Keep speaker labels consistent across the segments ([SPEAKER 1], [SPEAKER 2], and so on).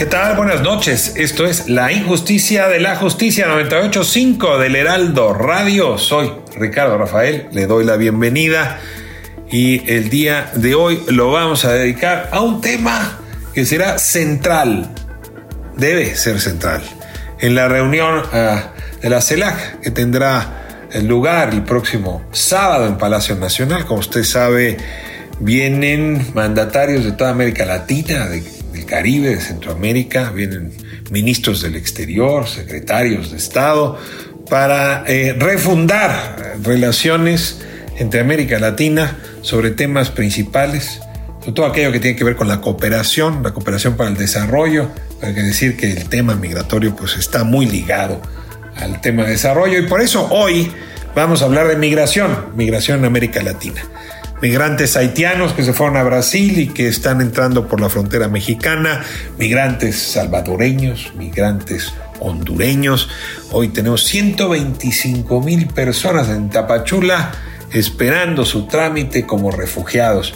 [SPEAKER 1] ¿Qué tal? Buenas noches. Esto es La Injusticia de la Justicia 985 del Heraldo Radio. Soy Ricardo Rafael, le doy la bienvenida y el día de hoy lo vamos a dedicar a un tema que será central, debe ser central, en la reunión ah, de la CELAC que tendrá lugar el próximo sábado en Palacio Nacional. Como usted sabe, vienen mandatarios de toda América Latina, de del Caribe, de Centroamérica, vienen ministros del exterior, secretarios de Estado, para eh, refundar relaciones entre América Latina sobre temas principales, sobre todo aquello que tiene que ver con la cooperación, la cooperación para el desarrollo. Hay que decir que el tema migratorio pues, está muy ligado al tema de desarrollo y por eso hoy vamos a hablar de migración, migración en América Latina migrantes haitianos que se fueron a Brasil y que están entrando por la frontera mexicana, migrantes salvadoreños, migrantes hondureños. Hoy tenemos 125 mil personas en Tapachula esperando su trámite como refugiados.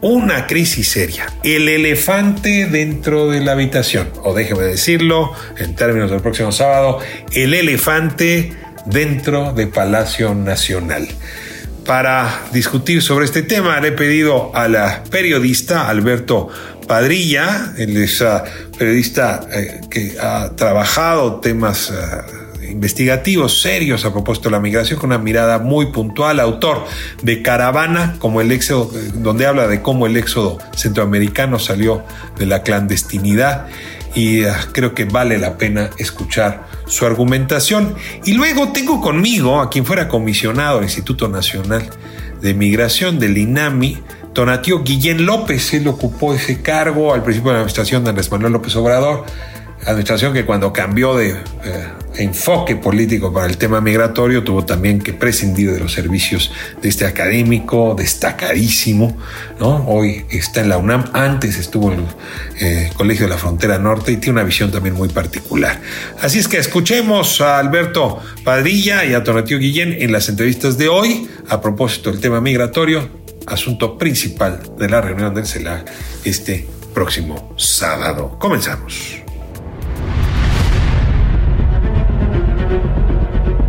[SPEAKER 1] Una crisis seria, el elefante dentro de la habitación, o déjeme decirlo en términos del próximo sábado, el elefante dentro de Palacio Nacional. Para discutir sobre este tema le he pedido a la periodista Alberto Padrilla, él uh, periodista eh, que ha trabajado temas uh, investigativos serios a propósito de la migración con una mirada muy puntual, autor de Caravana, como el éxodo, donde habla de cómo el éxodo centroamericano salió de la clandestinidad y uh, creo que vale la pena escuchar su argumentación. Y luego tengo conmigo a quien fuera comisionado del Instituto Nacional de Migración del INAMI, Tonatio Guillén López. Él ocupó ese cargo al principio de la administración de Andrés Manuel López Obrador administración que cuando cambió de eh, enfoque político para el tema migratorio tuvo también que prescindir de los servicios de este académico destacadísimo, ¿no? Hoy está en la UNAM, antes estuvo en el eh, Colegio de la Frontera Norte y tiene una visión también muy particular. Así es que escuchemos a Alberto Padilla y a Tonatío Guillén en las entrevistas de hoy a propósito del tema migratorio, asunto principal de la reunión del CELAC este próximo sábado. Comenzamos.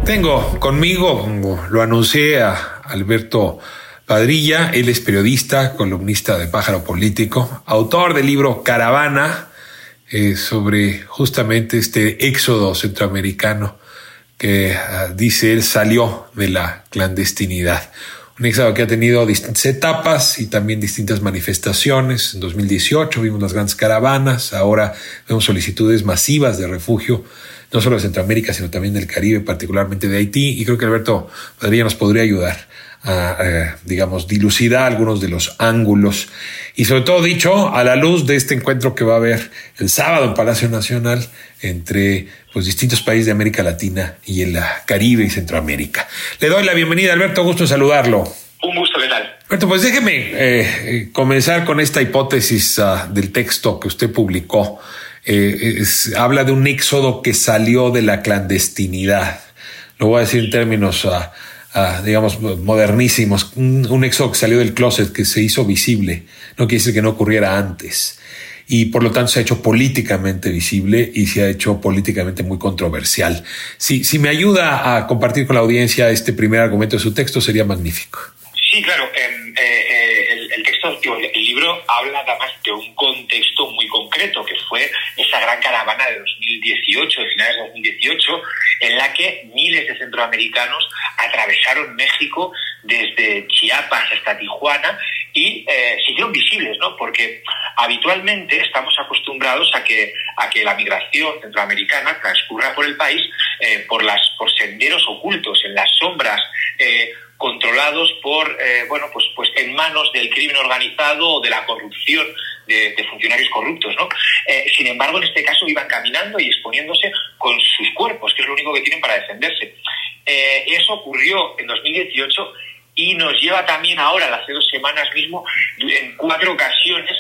[SPEAKER 1] Tengo conmigo, lo anuncié, a Alberto Padrilla. Él es periodista, columnista de Pájaro Político, autor del libro Caravana, eh, sobre justamente este éxodo centroamericano que ah, dice él salió de la clandestinidad. Un éxodo que ha tenido distintas etapas y también distintas manifestaciones. En 2018 vimos las grandes caravanas, ahora vemos solicitudes masivas de refugio no solo de Centroamérica, sino también del Caribe, particularmente de Haití. Y creo que Alberto Padilla nos podría ayudar a, eh, digamos, dilucidar algunos de los ángulos. Y sobre todo dicho, a la luz de este encuentro que va a haber el sábado en Palacio Nacional entre pues, distintos países de América Latina y el Caribe y Centroamérica. Le doy la bienvenida, Alberto, gusto saludarlo.
[SPEAKER 2] Un gusto, ¿qué tal?
[SPEAKER 1] Alberto, pues déjeme eh, comenzar con esta hipótesis ah, del texto que usted publicó eh, habla de un éxodo que salió de la clandestinidad. Lo voy a decir en términos, ah, ah, digamos, modernísimos. Un, éxodo que salió del closet, que se hizo visible. No quiere decir que no ocurriera antes. Y por lo tanto se ha hecho políticamente visible y se ha hecho políticamente muy controversial. Si, si me ayuda a compartir con la audiencia este primer argumento de su texto, sería magnífico.
[SPEAKER 2] Sí, claro. Em, eh, eh, el, texto, el libro habla además de un contexto muy concreto, que fue esa gran caravana de 2018, de finales de 2018, en la que miles de centroamericanos atravesaron México desde Chiapas hasta Tijuana y eh, se hicieron visibles, ¿no? Porque habitualmente estamos acostumbrados a que, a que la migración centroamericana transcurra por el país eh, por, las, por senderos ocultos, en las sombras, eh, controlados por, eh, bueno, pues, pues en manos del crimen organizado o de la corrupción de, funcionarios corruptos, ¿no? Eh, sin embargo, en este caso iban caminando y exponiéndose con sus cuerpos, que es lo único que tienen para defenderse. Eh, eso ocurrió en 2018 y nos lleva también ahora, hace dos semanas mismo, en cuatro ocasiones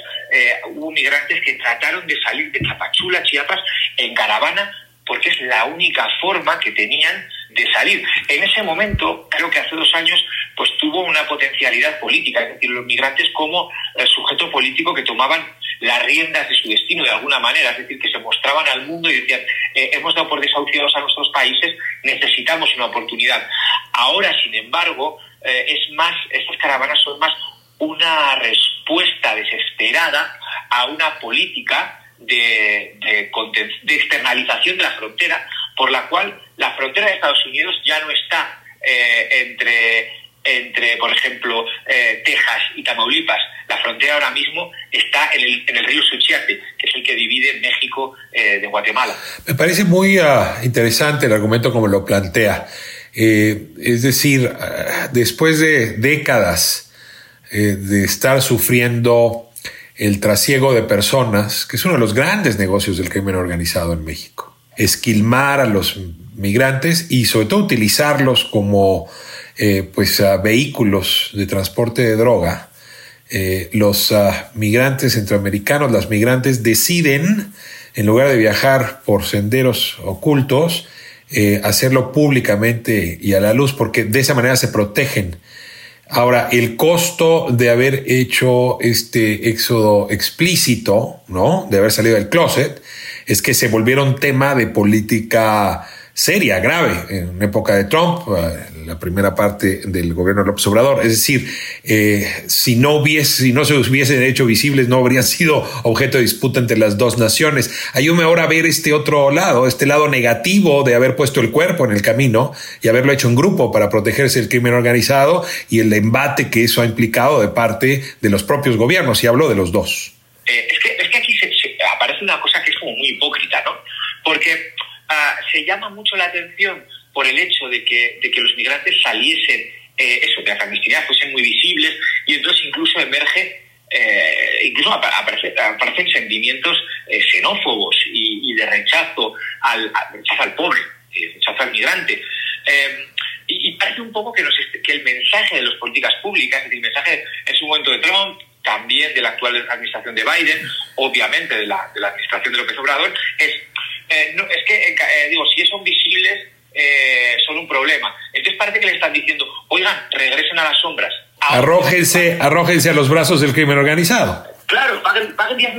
[SPEAKER 2] hubo migrantes que trataron de salir de Tapachula, Chiapas, en caravana, porque es la única forma que tenían de salir. En ese momento, creo que hace dos años, pues tuvo una potencialidad política, es decir, los migrantes como sujeto político que tomaban las riendas de su destino de alguna manera, es decir, que se mostraban al mundo y decían, eh, hemos dado por desahuciados a nuestros países, necesitamos una oportunidad. Ahora, sin embargo, eh, es más, estas caravanas son más una respuesta desesperada a una política de, de, externalización de la frontera, por la cual la frontera de Estados Unidos ya no está eh, entre, entre, por ejemplo, eh, Texas y Tamaulipas. La frontera ahora mismo está en el, en el río Suchiate, que es el que divide México eh, de Guatemala.
[SPEAKER 1] Me parece muy ah, interesante el argumento como lo plantea. es decir, ah, después de décadas de estar sufriendo el trasiego de personas, que es uno de los grandes negocios del crimen organizado en México. Esquilmar a los migrantes y sobre todo utilizarlos como eh, pues, vehículos de transporte de droga. Eh, los ah, migrantes centroamericanos, las migrantes deciden, en lugar de viajar por senderos ocultos, eh, hacerlo públicamente y a la luz, porque de esa manera se protegen Ahora, el costo de haber hecho este éxodo explícito, ¿no? De haber salido del closet, es que se volvieron tema de política seria, grave, en época de Trump, eh, la primera parte del gobierno de López Obrador. Es decir, eh, si no hubiese, si no se hubiesen hecho visibles, no habrían sido objeto de disputa entre las dos naciones. Ayúdame ahora a ver este otro lado, este lado negativo de haber puesto el cuerpo en el camino y haberlo hecho en grupo para protegerse del crimen organizado y el embate que eso ha implicado de parte de los propios gobiernos. Y hablo de los dos.
[SPEAKER 2] Eh, es, que, es que aquí se, aparece una cosa como muy hipócrita, ¿no? Porque Ah, se llama mucho la atención por el hecho de que, de que los migrantes saliesen, eh, eso, de la clandestinidad, fuesen muy visibles, y entonces incluso emerge, eh, incluso aparecen sentimientos eh, xenófobos y, de rechazo al, rechazo al pobre, rechazo al migrante. Y, parece un poco que, que el mensaje de las políticas públicas, es decir, el mensaje en su momento de Trump, también de la actual administración de Biden, obviamente de la, de la administración de López Obrador, es eh, no, es que, eh, eh, digo, si son visibles, son un problema. Entonces parece que le están diciendo, oigan, regresen a las sombras.
[SPEAKER 1] Arrójense, arrójense a los brazos del crimen organizado.
[SPEAKER 2] Claro, paguen, paguen 10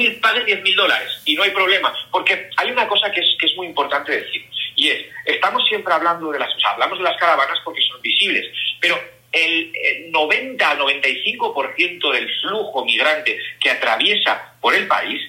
[SPEAKER 2] mil dólares y no hay problema. Porque hay una cosa que es, que es muy importante decir, y es, estamos siempre hablando de las, o sea, hablamos de las caravanas porque son visibles, pero el, el 90-95% del flujo migrante que atraviesa por el país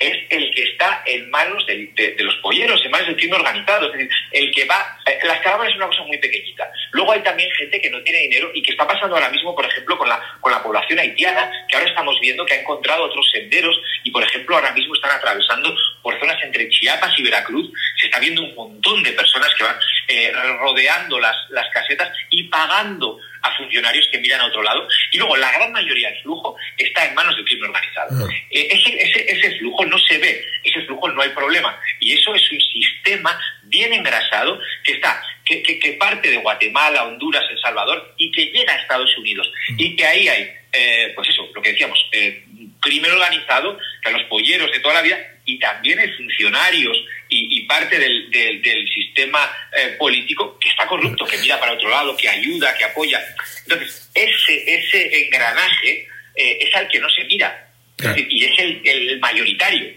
[SPEAKER 2] es el que está en manos de, los polleros, en manos del crimen organizado. Es decir, el que va. Eh, las caravanas es una cosa muy pequeñita. Luego hay también gente que no tiene dinero y que está pasando ahora mismo, por ejemplo, con la, con la población haitiana, que ahora estamos viendo que ha encontrado otros senderos y, por ejemplo, ahora mismo están atravesando por zonas entre Chiapas y Veracruz. Se está viendo un montón de personas que van eh, rodeando las, las casetas y pagando a funcionarios que miran a otro lado. Y luego la gran mayoría del flujo está en manos del crimen organizado. Ah. Eh, ese, ese, flujo no se ve, ese flujo no hay problema. Y eso es un sistema bien engrasado que está que, que, parte de Guatemala, Honduras, El Salvador y que llega a Estados Unidos. Mm. Y que ahí hay, eh, pues eso, lo que decíamos, eh, crimen organizado, que los polleros de toda la vida y también hay funcionarios y, parte del, del, sistema eh, político que está corrupto, que mira para otro lado, que ayuda, que apoya. Entonces, ese, ese engranaje eh, es al que no se mira. y es el, el, mayoritario.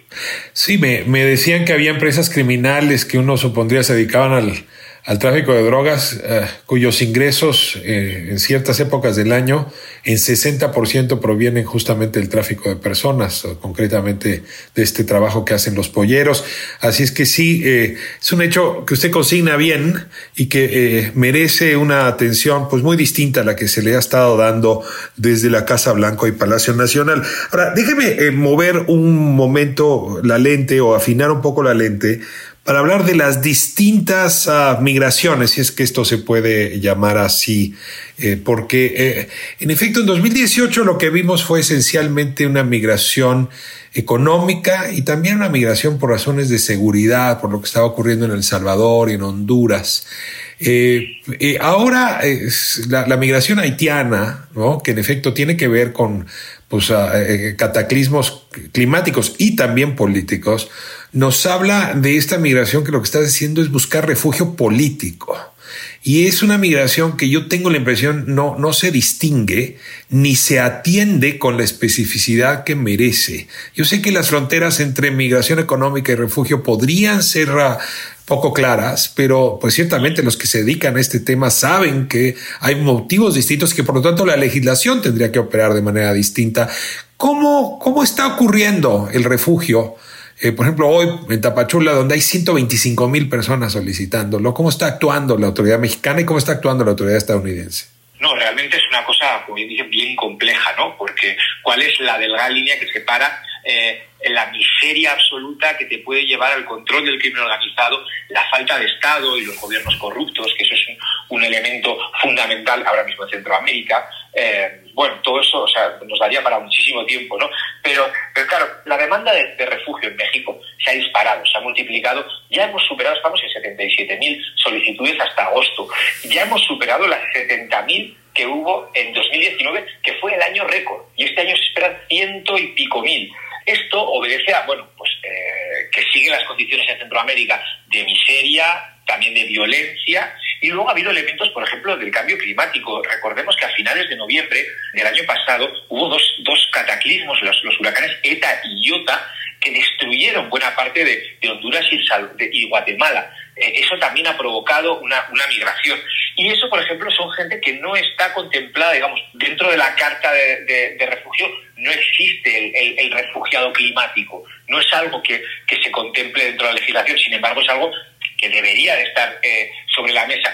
[SPEAKER 1] Sí, me, me, decían que había empresas criminales que uno supondría se dedicaban al, al tráfico de drogas, eh, cuyos ingresos eh, en ciertas épocas del año en 60% provienen justamente del tráfico de personas, concretamente de este trabajo que hacen los polleros. Así es que sí, eh, es un hecho que usted consigna bien y que merece una atención pues muy distinta a la que se le ha estado dando desde la Casa Blanca y Palacio Nacional. Ahora, déjeme mover un momento la lente o afinar un poco la lente para hablar de las distintas uh, migraciones, si es que esto se puede llamar así, eh, porque eh, en efecto en 2018 lo que vimos fue esencialmente una migración económica y también una migración por razones de seguridad, por lo que estaba ocurriendo en El Salvador y en Honduras. Eh, ahora la, migración haitiana, ¿no? que en efecto tiene que ver con pues, cataclismos climáticos y también políticos, nos habla de esta migración que lo que está haciendo es buscar refugio político. Y es una migración que yo tengo la impresión no, no se distingue ni se atiende con la especificidad que merece. Yo sé que las fronteras entre migración económica y refugio podrían ser ah, poco claras, pero pues ciertamente los que se dedican a este tema saben que hay motivos distintos que por lo tanto la legislación tendría que operar de manera distinta. ¿Cómo, cómo está ocurriendo el refugio? Eh, por ejemplo, hoy en Tapachula, donde hay 125 mil personas solicitándolo, ¿cómo está actuando la autoridad mexicana y cómo está actuando la autoridad estadounidense?
[SPEAKER 2] No, realmente es una cosa, como bien dicen, bien compleja, ¿no? Porque ¿cuál es la delgada línea que separa eh, la miseria absoluta que te puede llevar al control del crimen organizado, la falta de Estado y los gobiernos corruptos, que eso es un, elemento fundamental ahora mismo en Centroamérica? Eh, bueno, todo eso o sea, nos daría para muchísimo tiempo, ¿no? Pero, pero claro, la demanda de, refugio en México se ha disparado, se ha multiplicado. Ya hemos superado, estamos en 77.000 solicitudes hasta agosto. Ya hemos superado las 70.000 que hubo en 2019, que fue el año récord. Y este año se esperan ciento y pico mil. Esto obedece a, bueno, pues eh, que siguen las condiciones en Centroamérica de miseria, también de violencia, y luego ha habido elementos, por ejemplo, del cambio climático. Recordemos que a finales de noviembre del año pasado hubo dos, dos cataclismos, los, los, huracanes ETA y IOTA, que destruyeron buena parte de, Honduras y, y Guatemala. Eh, eso también ha provocado una, una, migración. Y eso, por ejemplo, son gente que no está contemplada, digamos, dentro de la carta de, refugio, no existe el, refugiado climático. No es algo que, que se contemple dentro de la legislación, sin embargo, es algo que debería de estar eh, sobre la mesa.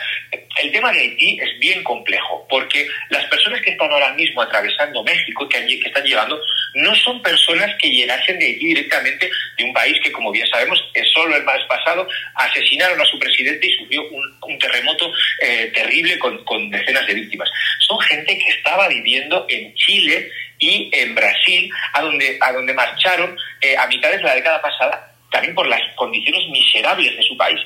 [SPEAKER 2] El tema de Haití es bien complejo, porque las que están ahora mismo atravesando México, que, que están llegando, no son personas que llegasen de Haití directamente de un país que, como bien sabemos, es solo el mes pasado asesinaron a su presidente y sufrió un, terremoto eh, terrible con, decenas de víctimas. Son gente que estaba viviendo en Chile y en Brasil, a donde, a donde marcharon eh, a mitad de la década pasada también por las condiciones miserables de su país.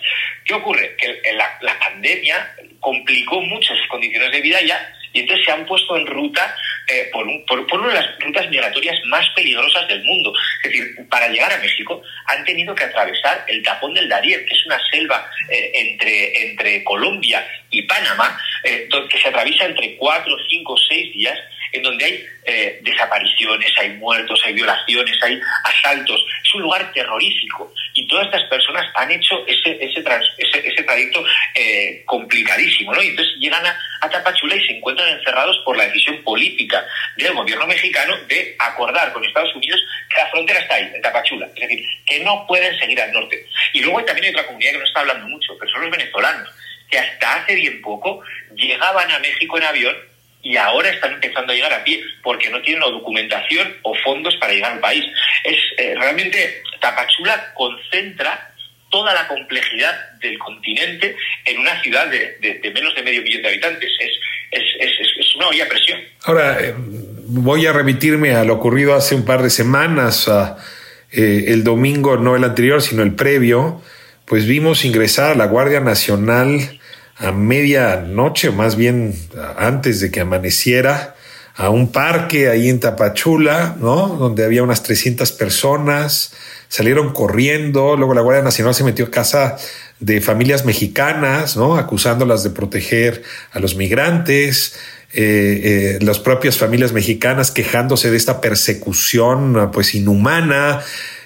[SPEAKER 2] ¿Qué ocurre? Que la, pandemia complicó mucho sus condiciones de vida ya y entonces se han puesto en ruta eh, por, por, una de las rutas migratorias más peligrosas del mundo. Es decir, para llegar a México han tenido que atravesar el tapón del Darién, que es una selva eh, entre, entre Colombia y Panamá, eh, que se atraviesa entre cuatro, cinco, seis días en donde hay eh, desapariciones, hay muertos, hay violaciones, hay asaltos. Es un lugar terrorífico y todas estas personas han hecho ese, ese, ese, trayecto eh, complicadísimo, ¿no? Y entonces llegan a, a, Tapachula y se encuentran encerrados por la decisión política del gobierno mexicano de acordar con Estados Unidos que la frontera está ahí, en Tapachula. Es decir, que no pueden seguir al norte. Y luego también hay otra comunidad que no está hablando mucho, pero son los venezolanos, que hasta hace bien poco llegaban a México en avión y ahora están empezando a llegar a pie porque no tienen documentación o fondos para llegar al país. Es eh, realmente Tapachula concentra toda la complejidad del continente en una ciudad de, menos de medio millón de habitantes. Es, es, es, una olla presión.
[SPEAKER 1] Ahora, eh, voy a remitirme a lo ocurrido hace un par de semanas, eh, el domingo, no el anterior, sino el previo, pues vimos ingresar a la Guardia Nacional a medianoche, o más bien antes de que amaneciera, a un parque ahí en Tapachula, ¿no? Donde había unas 300 personas, salieron corriendo, luego la Guardia Nacional se metió a casa de familias mexicanas, ¿no? Acusándolas de proteger a los migrantes, eh, eh, las propias familias mexicanas quejándose de esta persecución, pues inhumana,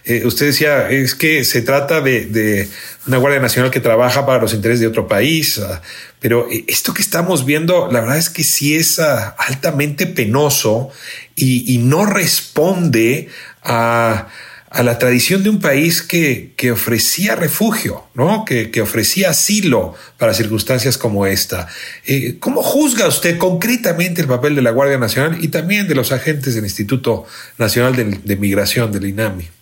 [SPEAKER 1] eh, usted decía, es que se trata de, una Guardia Nacional que trabaja para los intereses de otro país, ah, pero eh, esto que estamos viendo, la verdad es que sí es ah, altamente penoso y no responde a la tradición de un país que, ofrecía refugio, ¿no? Que, que, ofrecía asilo para circunstancias como esta. Eh, ¿Cómo juzga usted concretamente el papel de la Guardia Nacional y también de los agentes del Instituto Nacional de, de Migración, del INAMI?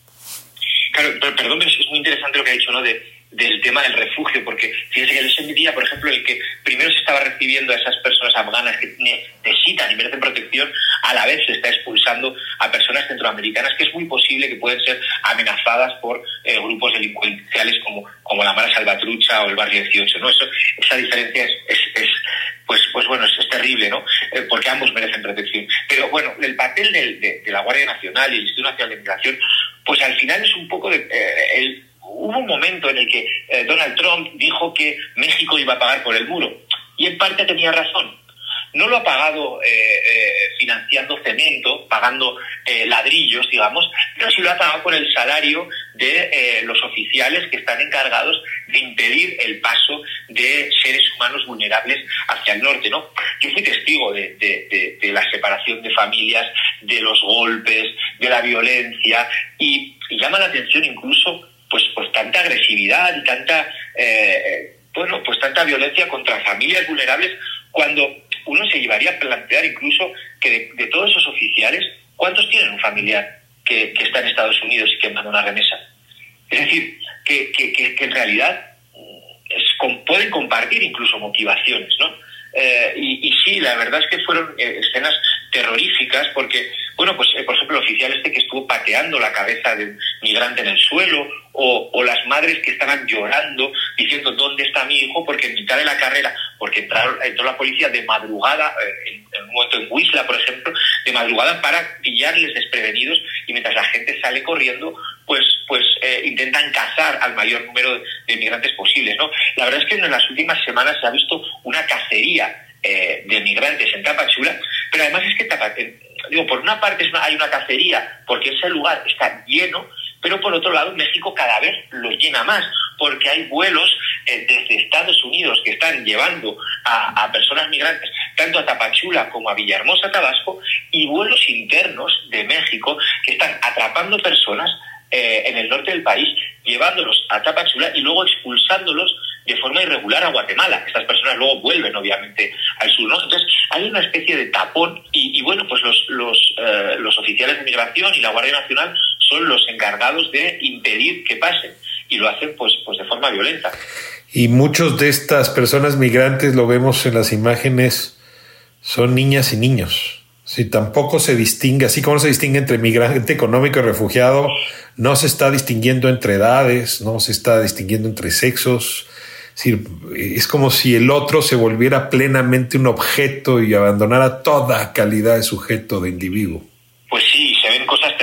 [SPEAKER 2] Claro, perdón, es muy interesante lo que ha dicho, ¿no? De, del tema del refugio, porque fíjense que ese día, por ejemplo, el que primero se estaba recibiendo a esas personas afganas que necesitan y merecen protección, a la vez se está expulsando a personas centroamericanas que es muy posible que pueden ser amenazadas por eh, grupos delincuenciales como, como la Mara Salvatrucha o el Barrio 18. ¿no? Eso, esa diferencia es, es, pues, pues bueno, es, terrible, ¿no? Eh, porque ambos merecen protección. Pero bueno, el papel de, la Guardia Nacional y el Instituto Nacional de Migración, pues al final es un poco de, eh, el hubo un momento en el que eh, Donald Trump dijo que México iba a pagar por el muro. Y en parte tenía razón. No lo ha pagado eh, eh, financiando cemento, pagando ladrillos, digamos, pero sí lo ha pagado con el salario de los oficiales que están encargados de impedir el paso de seres humanos vulnerables hacia el norte. ¿no? Yo fui testigo de, de la separación de familias, de los golpes, de la violencia, y llama la atención incluso pues, pues tanta agresividad y tanta, eh, bueno, pues tanta violencia contra familias vulnerables cuando uno se llevaría a plantear incluso que de, todos esos oficiales, ¿cuántos tienen un familiar que, está en Estados Unidos y que manda una remesa? Es decir, que, que, en realidad mm, pueden compartir incluso motivaciones, ¿no? Eh, y, sí, la verdad es que fueron eh, escenas terroríficas porque, bueno, pues por ejemplo el oficial este que estuvo pateando la cabeza de un migrante en el suelo o, las madres que estaban llorando diciendo dónde está mi hijo porque en mitad de la carrera, porque entraron, entró la policía de madrugada, eh, en, un momento en Huisla, por ejemplo, de madrugada para pillarles desprevenidos y mientras la gente sale corriendo, pues, pues eh, intentan cazar al mayor número de, migrantes posibles. ¿no? La verdad es que en las últimas semanas se ha visto una cacería eh, de migrantes en Tapachula, pero además es que digo, por una parte hay una cacería porque ese lugar está lleno, pero por otro lado México cada vez lo llena más, porque hay vuelos eh, desde Estados Unidos que están llevando a, personas migrantes tanto a Tapachula como a Villahermosa, Tabasco, y vuelos internos de México que están atrapando personas eh, en el norte del país, llevándolos a Tapachula y luego expulsándolos de forma irregular a Guatemala. Estas personas luego vuelven, obviamente, al sur. ¿no? Entonces, hay una especie de tapón y, bueno, pues los, los, eh, los oficiales de migración y la Guardia Nacional son los encargados de impedir que pasen y lo hacen pues, pues de forma violenta.
[SPEAKER 1] Y muchos de estas personas migrantes, lo vemos en las imágenes, son niñas y niños. Si tampoco se distingue, así como se distingue entre migrante económico y refugiado, no se está distinguiendo entre edades, no se está distinguiendo entre sexos. Es, como si el otro se volviera plenamente un objeto y abandonara toda calidad de sujeto, de individuo.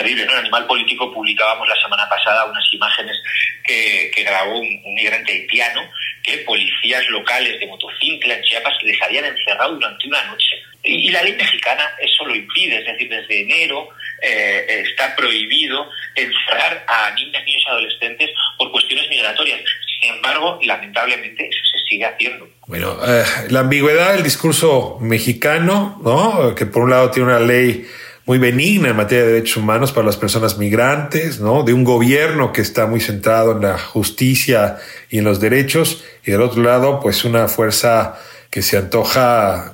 [SPEAKER 2] Terribles. ¿no? En Animal Político publicábamos la semana pasada unas imágenes que, grabó un, migrante haitiano que policías locales de Motocincla en Chiapas les habían encerrado durante una noche. Y, la ley mexicana eso lo impide, es decir, desde enero eh, está prohibido encerrar a niñas, niños y adolescentes por cuestiones migratorias. Sin embargo, lamentablemente eso se sigue haciendo.
[SPEAKER 1] Bueno, eh, la ambigüedad del discurso mexicano, ¿no? Que por un lado tiene una ley muy benigna en materia de derechos humanos para las personas migrantes, ¿no? De un gobierno que está muy centrado en la justicia y en los derechos, y del otro lado, pues una fuerza que se antoja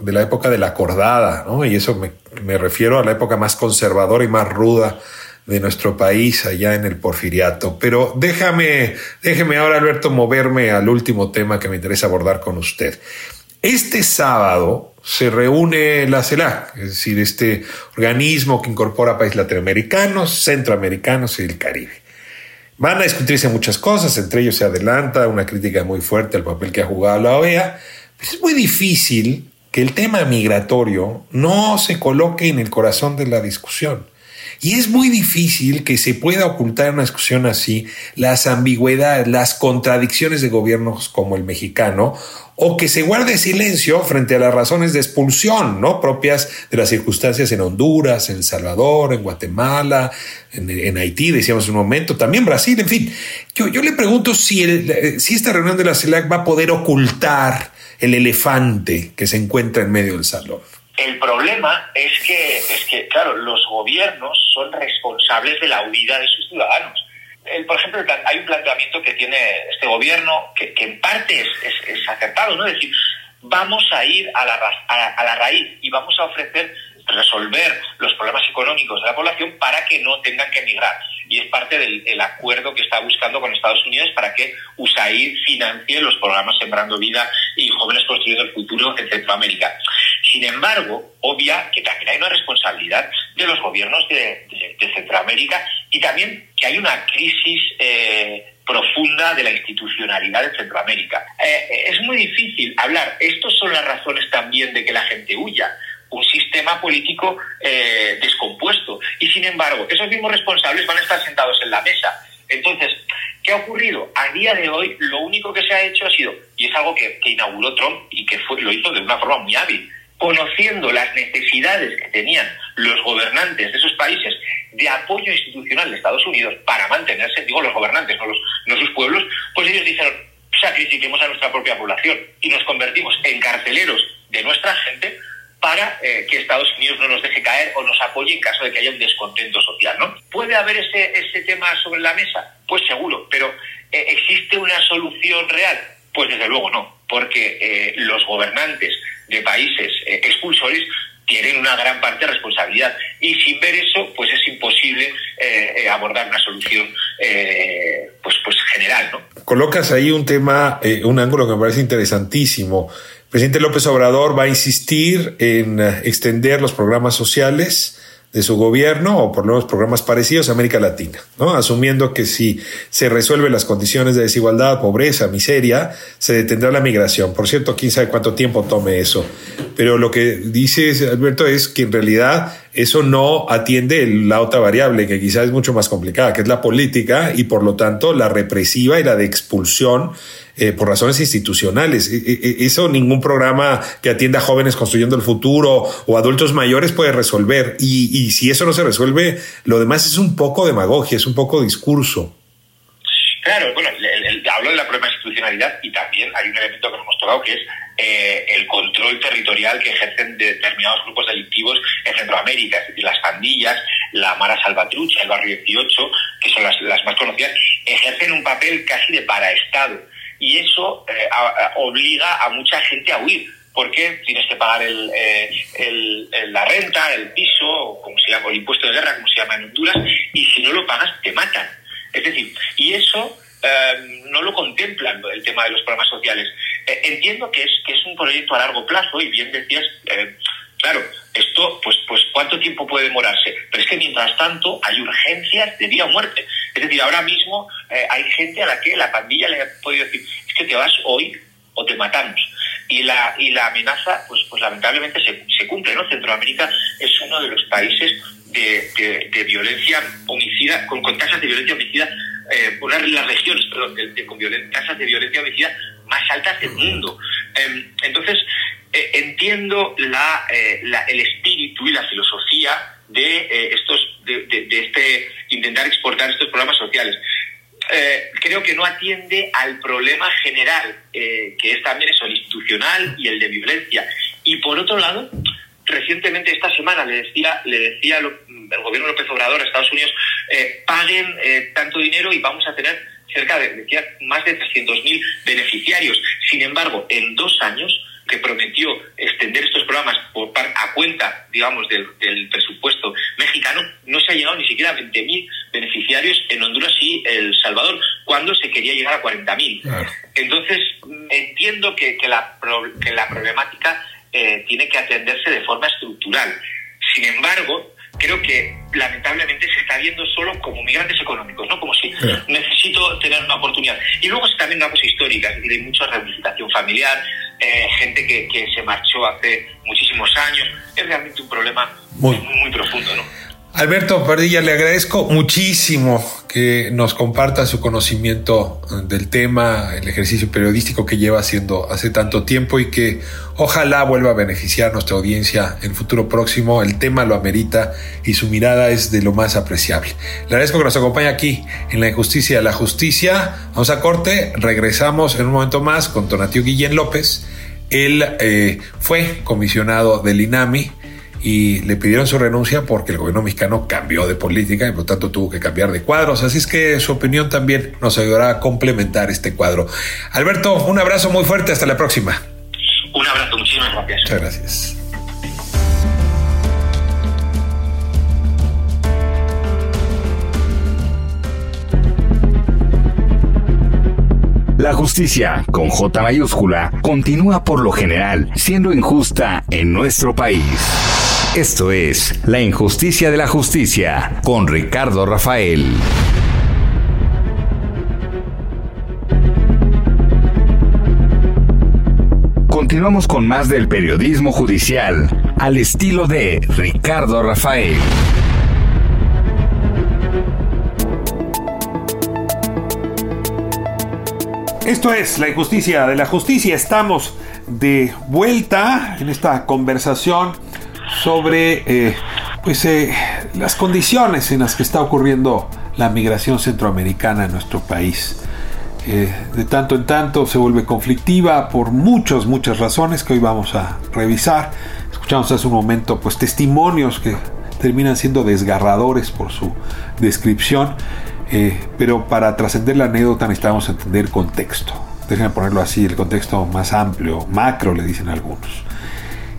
[SPEAKER 1] de la época de la acordada, ¿no? Y eso me, me refiero a la época más conservadora y más ruda de nuestro país allá en el porfiriato. Pero déjame, déjeme ahora, Alberto, moverme al último tema que me interesa abordar con usted. Este sábado se reúne la CELAC, es decir, este organismo que incorpora países latinoamericanos, centroamericanos y el Caribe. Van a discutirse muchas cosas, entre ellos se adelanta una crítica muy fuerte al papel que ha jugado la OEA. Es muy difícil que el tema migratorio no se coloque en el corazón de la discusión. Y es muy difícil que se pueda ocultar en una discusión así las ambigüedades, las contradicciones de gobiernos como el mexicano, o que se guarde silencio frente a las razones de expulsión, ¿no? Propias de las circunstancias en Honduras, en El Salvador, en Guatemala, en, Haití, decíamos en un momento, también Brasil, en fin. Yo, yo le pregunto si, el, si esta reunión de la CELAC va a poder ocultar el elefante que se encuentra en medio del salón.
[SPEAKER 2] El problema es que, es que, claro, los gobiernos son responsables de la huida de sus ciudadanos. por ejemplo, hay un planteamiento que tiene este gobierno que, en parte es, acertado, ¿no? Es decir, vamos a ir a la, a la raíz y vamos a ofrecer resolver los problemas económicos de la población para que no tengan que emigrar. Y es parte del acuerdo que está buscando con Estados Unidos para que USAID financie los programas Sembrando Vida y Jóvenes Construyendo el Futuro en Centroamérica. Sin embargo, obvia que también hay una responsabilidad de los gobiernos de, Centroamérica y también que hay una crisis eh, profunda de la institucionalidad de Centroamérica. Eh, es muy difícil hablar. Estas son las razones también de que la gente huya sistema político eh, descompuesto. Y sin embargo, esos mismos responsables van a estar sentados en la mesa. Entonces, ¿qué ha ocurrido? A día de hoy, lo único que se ha hecho ha sido, y es algo que, inauguró Trump y que fue, lo hizo de una forma muy hábil, conociendo las necesidades que tenían los gobernantes de esos países de apoyo institucional de Estados Unidos para mantenerse, digo los gobernantes, no, los, no sus pueblos, pues ellos dijeron, sacrifiquemos a nuestra propia población y nos convertimos en carceleros de nuestra gente para eh, que Estados Unidos no nos deje caer o nos apoye en caso de que haya un descontento social. ¿no? ¿Puede haber ese, ese tema sobre la mesa? Pues seguro, pero eh, ¿existe una solución real? Pues desde luego no, porque eh, los gobernantes de países expulsores tienen una gran parte de responsabilidad y sin ver eso pues es imposible abordar una solución pues pues general no
[SPEAKER 1] colocas ahí un tema un ángulo que me parece interesantísimo presidente López Obrador va a insistir en eh, extender los programas sociales de su gobierno o por lo programas parecidos a América Latina, ¿no? Asumiendo que si se resuelven las condiciones de desigualdad, pobreza, miseria, se detendrá la migración. Por cierto, quién sabe cuánto tiempo tome eso. Pero lo que dice Alberto es que en realidad eso no atiende la otra variable que quizás es mucho más complicada, que es la política y por lo tanto la represiva y la de expulsión eh, por razones institucionales. E, e, e, eso ningún programa que atienda a jóvenes construyendo el futuro o adultos mayores puede resolver. Y, si eso no se resuelve, lo demás es un poco demagogia, es un poco discurso.
[SPEAKER 2] Claro, bueno, de la propia institucionalidad y también hay un elemento que nos hemos tocado que es eh, el control territorial que ejercen determinados grupos delictivos en Centroamérica, es decir, las pandillas, la Mara Salvatrucha, el Barrio 18, que son las, las más conocidas, ejercen un papel casi de paraestado. Y eso eh, obliga a mucha gente a huir. Porque tienes que pagar eh, el, la renta, el piso, como se llama, el impuesto de guerra, como se llama en Honduras, y si no lo pagas te matan. Es decir, y eso eh, no lo contemplan el tema de los programas sociales. entiendo que es, que es un proyecto a largo plazo y bien decías, claro, esto, pues, pues, ¿cuánto tiempo puede demorarse? Pero es que mientras tanto hay urgencias de vida o muerte. Es decir, ahora mismo eh, hay gente a la que la pandilla le ha podido decir, es que te vas hoy o te matamos. Y la, y la amenaza, pues, pues lamentablemente se, se cumple, ¿no? Centroamérica es uno de los países de, de, violencia homicida, con, con, tasas de violencia homicida, eh, una de las regiones, perdón, de, con tasas de violencia homicida más altas del mundo. Em, entonces, eh, entiendo la, eh, la, el espíritu y la filosofía de eh, estos de, de, este intentar exportar estos programas sociales. creo que no atiende al problema general, que es también eso, el institucional y el de violencia. Y por otro lado, recientemente esta semana le decía, le decía el gobierno López Obrador a Estados Unidos, paguen tanto dinero y vamos a tener cerca de, decía, más de 300.000 beneficiarios. Sin embargo, en dos años que prometió extender estos programas por a cuenta, digamos, del, presupuesto mexicano, no se ha llegado ni siquiera a 20.000 beneficiarios en Honduras y El Salvador, cuando se quería llegar a 40.000. Entonces, entiendo que, la, que la problemática eh, tiene que atenderse de forma estructural. Sin embargo, creo que lamentablemente se está viendo solo como migrantes económicos, ¿no? Como si necesito tener una oportunidad. Y luego está también una cosa histórica, es decir, hay mucha reunificación familiar, eh, gente que, que, se marchó hace muchísimos años. Es realmente un problema muy, muy, profundo, ¿no?
[SPEAKER 1] Alberto Pardilla, le agradezco muchísimo que nos comparta su conocimiento del tema, el ejercicio periodístico que lleva haciendo hace tanto tiempo y que ojalá vuelva a beneficiar a nuestra audiencia en futuro próximo. El tema lo amerita y su mirada es de lo más apreciable. Le agradezco que nos acompañe aquí en La Injusticia de la Justicia. Vamos a corte, regresamos en un momento más con Tonatiu Guillén López. Él eh, fue comisionado del INAMI y le pidieron su renuncia porque el gobierno mexicano cambió de política y por lo tanto tuvo que cambiar de cuadros. Así es que su opinión también nos ayudará a complementar este cuadro. Alberto, un abrazo muy fuerte. Hasta la próxima.
[SPEAKER 3] Un abrazo, muchísimas gracias.
[SPEAKER 1] Muchas gracias.
[SPEAKER 4] La justicia, con J mayúscula, continúa por lo general siendo injusta en nuestro país. Esto es La injusticia de la justicia con Ricardo Rafael. Continuamos con más del periodismo judicial al estilo de Ricardo Rafael.
[SPEAKER 1] Esto es la injusticia de la justicia. Estamos de vuelta en esta conversación sobre eh, pues, eh, las condiciones en las que está ocurriendo la migración centroamericana en nuestro país. Eh, de tanto en tanto se vuelve conflictiva por muchas, muchas razones que hoy vamos a revisar. Escuchamos hace un momento pues testimonios que terminan siendo desgarradores por su descripción, pero para trascender la anécdota necesitamos entender contexto. Déjenme ponerlo así, el contexto más amplio, macro le dicen algunos.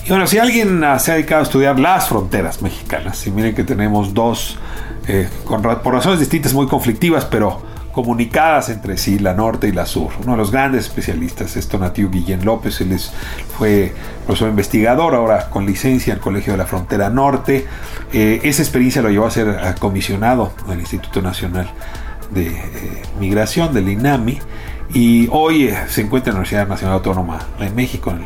[SPEAKER 1] Y bueno, si alguien se ha dedicado a estudiar las fronteras mexicanas, y miren que tenemos dos, eh, con, por razones distintas, muy conflictivas, pero comunicadas entre sí, la norte y la sur. Uno de los grandes especialistas es Tonatiu Guillén López, él es, fue profesor investigador, ahora con licencia en el Colegio de la Frontera Norte. Eh, esa experiencia lo llevó a ser comisionado del Instituto Nacional de eh, Migración, del INAMI, y hoy se encuentra en la Universidad Nacional Autónoma de México, en el,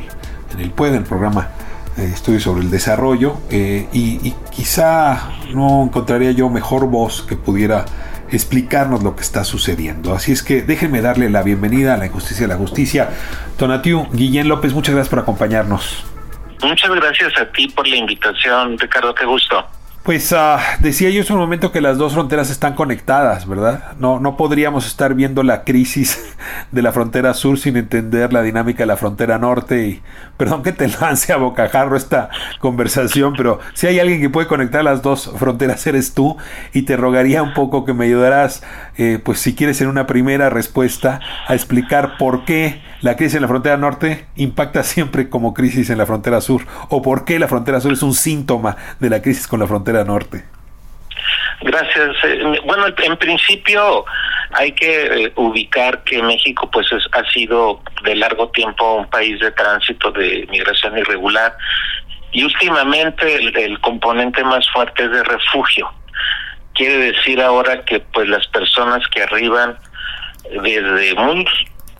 [SPEAKER 1] en el en el programa eh, estudios sobre el desarrollo eh, y, quizá no encontraría yo mejor voz que pudiera explicarnos lo que está sucediendo. Así es que déjenme darle la bienvenida a la injusticia de la justicia. Tonatiu Guillén López, muchas gracias por acompañarnos.
[SPEAKER 3] Muchas gracias a ti por la invitación, Ricardo, qué gusto.
[SPEAKER 1] Pues uh, decía yo hace un momento que las dos fronteras están conectadas, ¿verdad? No, no podríamos estar viendo la crisis de la frontera sur sin entender la dinámica de la frontera norte. Y perdón que te lance a bocajarro esta conversación, pero si hay alguien que puede conectar las dos fronteras eres tú y te rogaría un poco que me ayudaras, eh, pues si quieres en una primera respuesta, a explicar por qué la crisis en la frontera norte impacta siempre como crisis en la frontera sur o por qué la frontera sur es un síntoma de la crisis con la frontera norte.
[SPEAKER 3] Gracias. Eh, bueno, en principio hay que eh, ubicar que México pues ha sido de largo tiempo un país de tránsito de migración irregular y últimamente el componente más fuerte es de refugio. Quiere decir ahora que pues las personas que arriban desde muy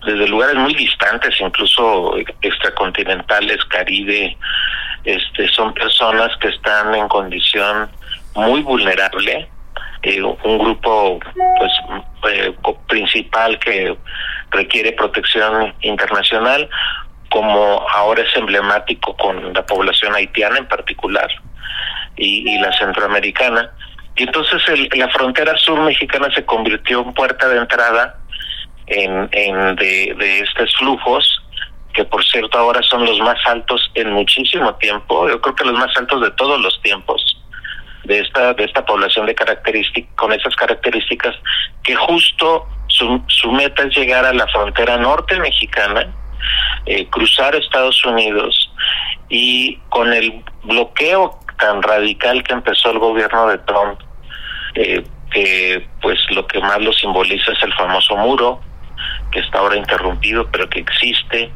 [SPEAKER 3] desde lugares muy distantes, incluso extracontinentales, Caribe, este, son personas que están en condición muy vulnerable, eh, un grupo pues eh, principal que requiere protección internacional, como ahora es emblemático con la población haitiana en particular y, la centroamericana. Y entonces la frontera sur mexicana se convirtió en puerta de entrada en, de estos flujos que por cierto ahora son los más altos en muchísimo tiempo, yo creo que los más altos de todos los tiempos de esta de esta población de características con esas características que justo su, su meta es llegar a la frontera norte mexicana, eh, cruzar Estados Unidos y con el bloqueo tan radical que empezó el gobierno de Trump, eh, que pues lo que más lo simboliza es el famoso muro, que está ahora interrumpido, pero que existe,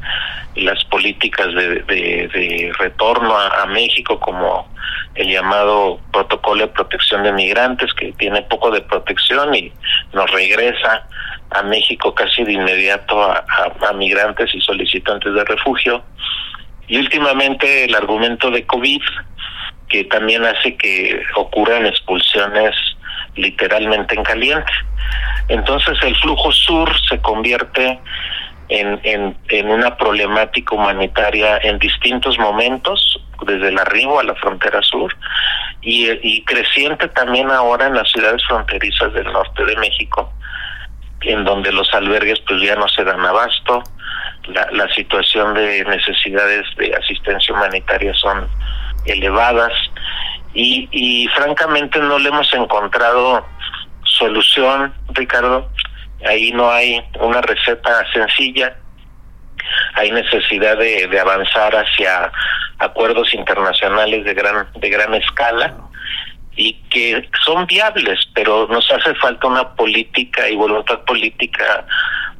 [SPEAKER 3] las políticas de, de, retorno a, México, como el llamado protocolo de protección de migrantes, que tiene poco de protección y nos regresa a México casi de inmediato a, a migrantes y solicitantes de refugio. Y últimamente el argumento de COVID, que también hace que ocurran expulsiones literalmente en caliente. Entonces el flujo sur se convierte en, en, una problemática humanitaria en distintos momentos, desde el arribo a la frontera sur, y, y creciente también ahora en las ciudades fronterizas del norte de México, en donde los albergues pues ya no se dan abasto, la, la situación de necesidades de asistencia humanitaria son elevadas y, y francamente no le hemos encontrado solución, Ricardo. Ahí no hay una receta sencilla. Hay necesidad de, de avanzar hacia acuerdos internacionales de gran de gran escala y que son viables, pero nos hace falta una política y voluntad política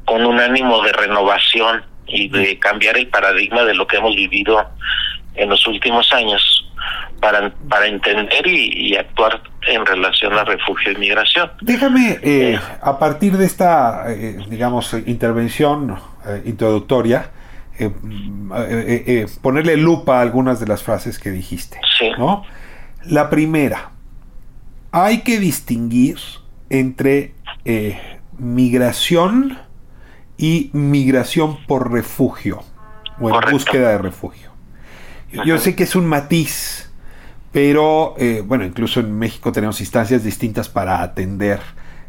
[SPEAKER 3] con un ánimo de renovación y de cambiar el paradigma de lo que hemos vivido en los últimos años para, para entender y, actuar en relación a refugio y migración.
[SPEAKER 1] Déjame, eh, a partir de esta, eh, digamos, intervención eh, introductoria, ponerle lupa a algunas de las frases que dijiste. ¿no? La primera, hay que distinguir entre migración y migración por refugio o en búsqueda de refugio. Yo sé que es un matiz, pero eh, bueno, incluso en México tenemos instancias distintas para atender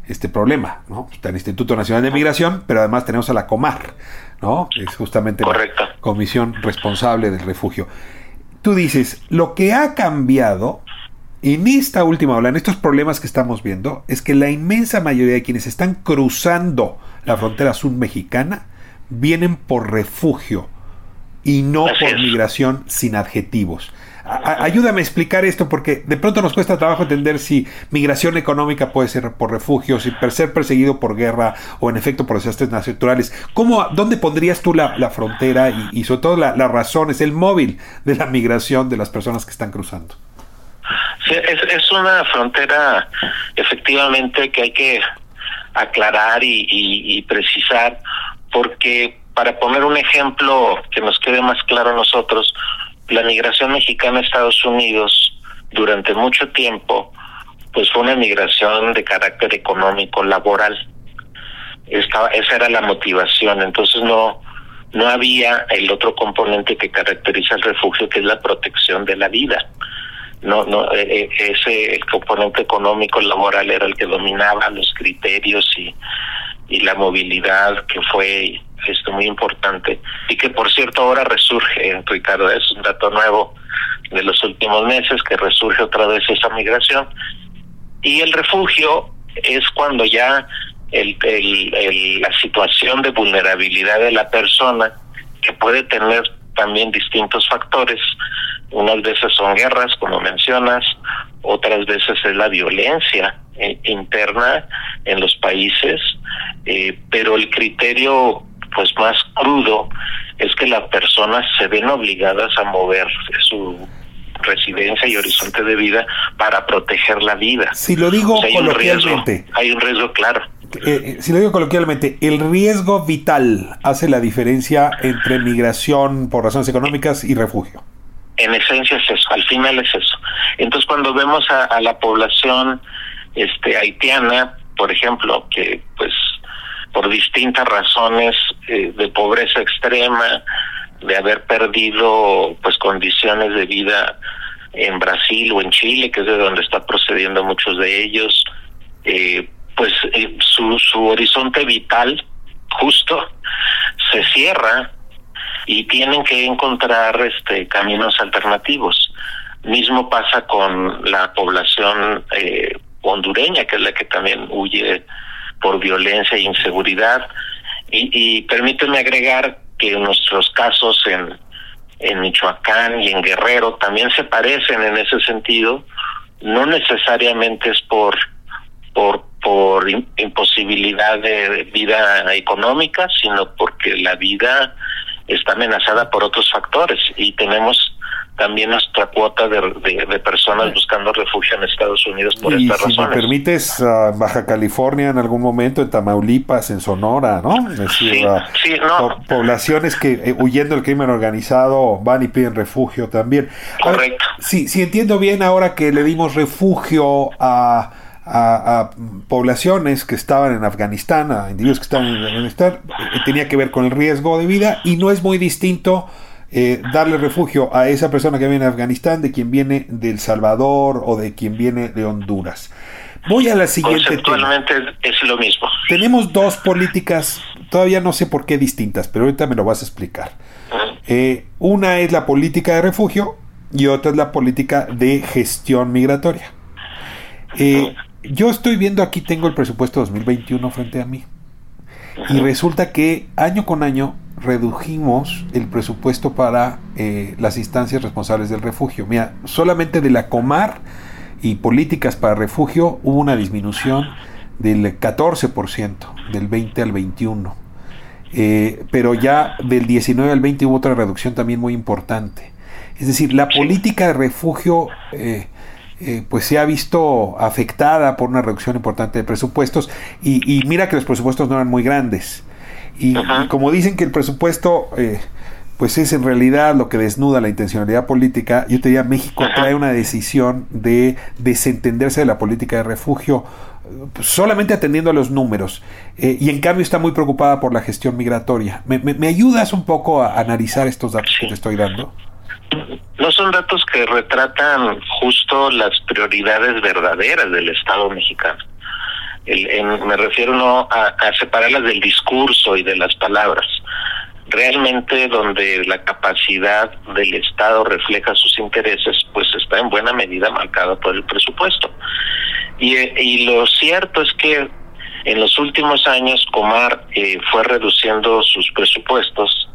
[SPEAKER 1] este problema, ¿no? Está el Instituto Nacional de Migración, pero además tenemos a la Comar, ¿no? Es justamente la comisión responsable del refugio. Tú dices, lo que ha cambiado en esta última ola, en estos problemas que estamos viendo, es que la inmensa mayoría de quienes están cruzando la frontera sur mexicana vienen por refugio y no por migración sin adjetivos. ayúdame a explicar esto porque de pronto nos cuesta trabajo entender si migración económica puede ser por refugio, si ser perseguido por guerra o en efecto por desastres naturales. ¿Cómo, ¿Dónde pondrías tú la, frontera y, sobre todo las razones, el móvil de la migración de las personas que están cruzando?
[SPEAKER 3] Sí, es, una frontera efectivamente que hay que aclarar y precisar porque para poner un ejemplo que nos quede más claro a nosotros, la migración mexicana a Estados Unidos durante mucho tiempo, pues fue una migración de carácter económico, laboral. Estaba, esa era la motivación, entonces no, no había el otro componente que caracteriza el refugio, que es la protección de la vida. No, no, e, e, ese componente económico, laboral era el que dominaba los criterios y, y la movilidad que fue esto muy importante y que por cierto ahora resurge, Ricardo, es un dato nuevo de los últimos meses que resurge otra vez esa migración y el refugio es cuando ya el, el, la situación de vulnerabilidad de la persona que puede tener también distintos factores. Unas veces son guerras, como mencionas, otras veces es la violencia eh, interna en los países, eh, pero el criterio pues más crudo es que las personas se ven obligadas a mover su residencia y horizonte de vida para proteger la vida.
[SPEAKER 1] Si lo digo coloquialmente.
[SPEAKER 3] hay un riesgo claro.
[SPEAKER 1] Eh, eh, si lo digo coloquialmente, el riesgo vital hace la diferencia entre migración por razones económicas y refugio.
[SPEAKER 3] En esencia es eso, al final es eso. Entonces cuando vemos a, a la población este haitiana, por ejemplo, que pues por distintas razones eh, de pobreza extrema, de haber perdido pues condiciones de vida en Brasil o en Chile, que es de donde está procediendo muchos de ellos, eh, pues eh, su, su horizonte vital justo se cierra y tienen que encontrar este caminos alternativos. Mismo pasa con la población hondureña, que es la que también huye por violencia e inseguridad. Y, y permíteme agregar que nuestros casos en, en Michoacán y en Guerrero también se parecen en ese sentido. No necesariamente es por, por, por imposibilidad de vida económica, sino porque la vida está amenazada por otros factores y tenemos también nuestra cuota de, personas buscando refugio en Estados Unidos por
[SPEAKER 1] y
[SPEAKER 3] estas
[SPEAKER 1] si
[SPEAKER 3] razones.
[SPEAKER 1] me permites, uh, Baja California en algún momento, en Tamaulipas, en Sonora, ¿no? Es decir,
[SPEAKER 3] sí, no.
[SPEAKER 1] poblaciones que eh, huyendo del crimen organizado van y piden refugio también.
[SPEAKER 3] Correcto.
[SPEAKER 1] sí, sí, entiendo bien ahora que le dimos refugio a, a, poblaciones que estaban en Afganistán, a individuos que estaban en Afganistán, eh, tenía que ver con el riesgo de vida y no es muy distinto eh, darle refugio a esa persona que viene de Afganistán, de quien viene de El Salvador o de quien viene de Honduras. Voy a la siguiente.
[SPEAKER 3] Conceptualmente es lo mismo.
[SPEAKER 1] Tenemos dos políticas, todavía no sé por qué distintas, pero ahorita me lo vas a explicar. Eh, una es la política de refugio y otra es la política de gestión migratoria. Eh, yo estoy viendo aquí, tengo el presupuesto 2021 frente a mí. Y resulta que año con año redujimos el presupuesto para eh, las instancias responsables del refugio. Mira, solamente de la Comar y políticas para refugio hubo una disminución del 14%, del 20 al 21. Eh, pero ya del 19 al 20 hubo otra reducción también muy importante. Es decir, la política de refugio eh, pues se ha visto afectada por una reducción importante de presupuestos y, y mira que los presupuestos no eran muy grandes. Y, como dicen que el presupuesto, eh, pues es en realidad lo que desnuda la intencionalidad política, yo te diría, México trae una decisión de desentenderse de la política de refugio pues, solamente atendiendo a los números eh, y en cambio está muy preocupada por la gestión migratoria. ¿Me, me, ayudas un poco a analizar estos datos que te estoy dando?
[SPEAKER 3] No son datos que retratan justo las prioridades verdaderas del Estado mexicano me refiero no a, separarlas del discurso y de las palabras. Realmente donde la capacidad del Estado refleja sus intereses, pues está en buena medida marcada por el presupuesto. Y, y lo cierto es que en los últimos años Comar eh, fue reduciendo sus presupuestos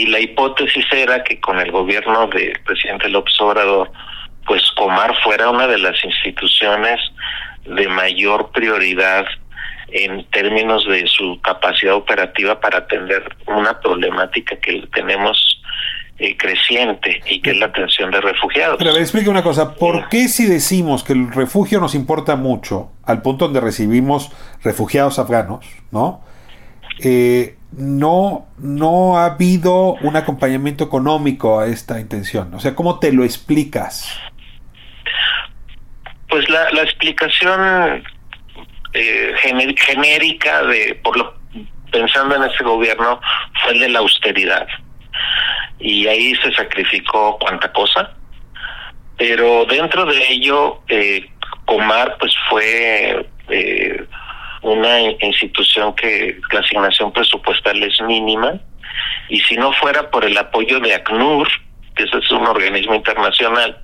[SPEAKER 3] y la hipótesis era que con el gobierno del presidente López Obrador, pues Comar fuera una de las instituciones de mayor prioridad en términos de su capacidad operativa para atender una problemática que tenemos eh, creciente y que es la atención de refugiados.
[SPEAKER 1] Pero a ver, explique una cosa, ¿por qué si decimos que el refugio nos importa mucho, al punto donde recibimos refugiados afganos, ¿no? Eh, no, no ha habido un acompañamiento económico a esta intención. O sea, ¿cómo te lo explicas?
[SPEAKER 3] Pues la, la explicación eh, genérica de por lo pensando en ese gobierno fue de la austeridad y ahí se sacrificó cuanta cosa pero dentro de ello eh, Comar pues fue eh, una institución que la asignación presupuestal es mínima y si no fuera por el apoyo de ACNUR que ese es un organismo internacional